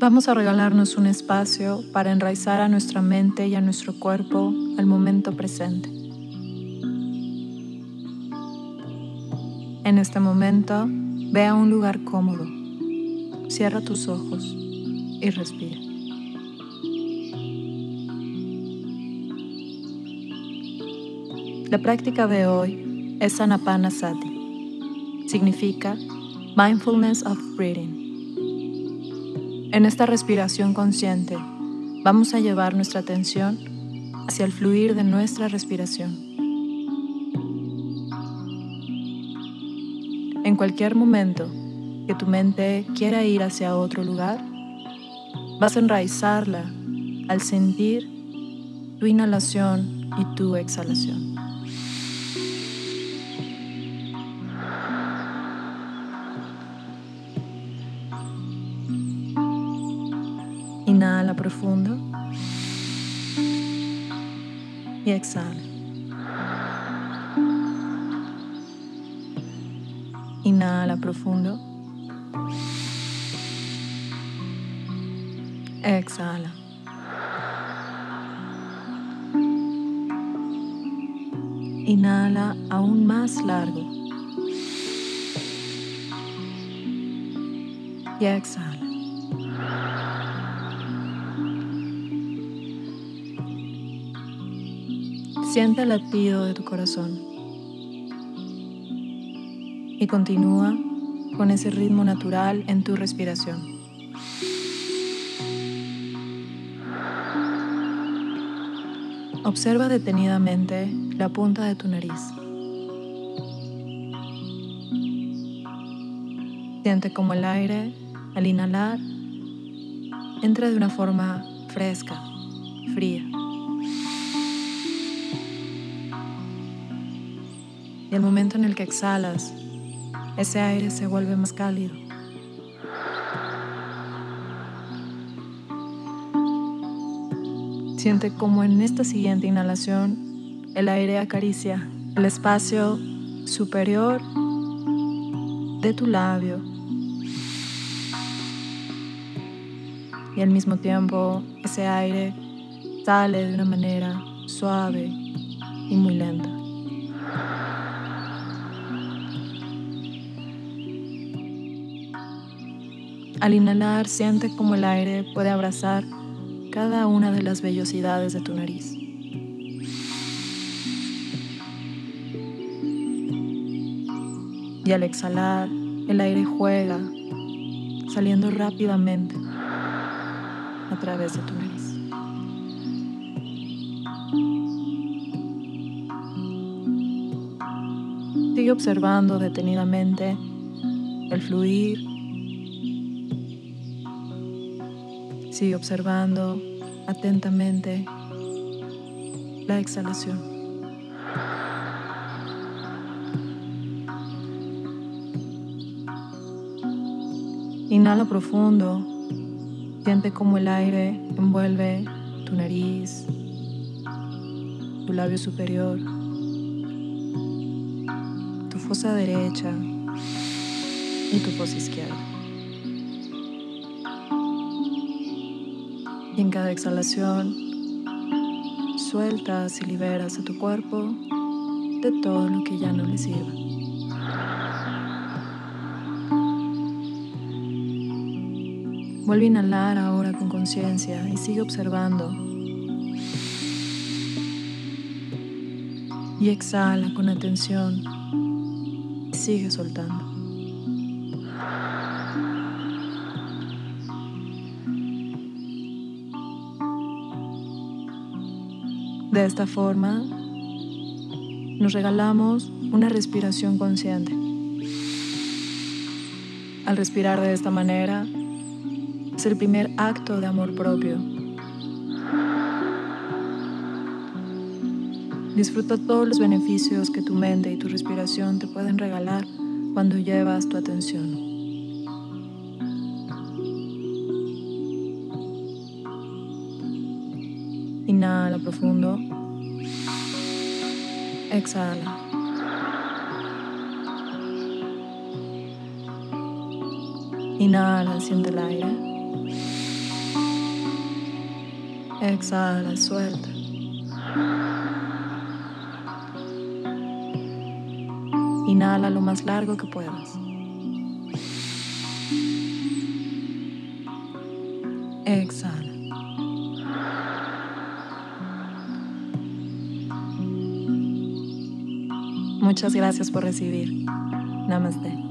Vamos a regalarnos un espacio para enraizar a nuestra mente y a nuestro cuerpo al momento presente. En este momento, ve a un lugar cómodo, cierra tus ojos y respira. La práctica de hoy es Anapanasati. Significa Mindfulness of Breathing. En esta respiración consciente, vamos a llevar nuestra atención hacia el fluir de nuestra respiración. En cualquier momento que tu mente quiera ir hacia otro lugar, vas a enraizarla al sentir tu inhalación y tu exhalación. Inhala profundo y exhala. Inhala profundo. Exhala. Inhala aún más largo. Y exhala. Siente el latido de tu corazón y continúa con ese ritmo natural en tu respiración. Observa detenidamente la punta de tu nariz. Siente como el aire, al inhalar, entra de una forma fresca, fría. Y el momento en el que exhalas, ese aire se vuelve más cálido. Siente como en esta siguiente inhalación el aire acaricia el espacio superior de tu labio y al mismo tiempo ese aire sale de una manera suave y muy lenta. Al inhalar, siente como el aire puede abrazar cada una de las vellosidades de tu nariz. Y al exhalar, el aire juega, saliendo rápidamente a través de tu nariz. Sigue observando detenidamente el fluir Sigue observando atentamente la exhalación. Inhala profundo, siente como el aire envuelve tu nariz, tu labio superior, tu fosa derecha y tu fosa izquierda. En cada exhalación sueltas y liberas a tu cuerpo de todo lo que ya no le sirva. Vuelve a inhalar ahora con conciencia y sigue observando. Y exhala con atención y sigue soltando. De esta forma, nos regalamos una respiración consciente. Al respirar de esta manera, es el primer acto de amor propio. Disfruta todos los beneficios que tu mente y tu respiración te pueden regalar cuando llevas tu atención. Inhala profundo. Exhala. Inhala, siente el aire. Exhala, suelta. Inhala lo más largo que puedas. Exhala. Muchas gracias por recibir. Namaste.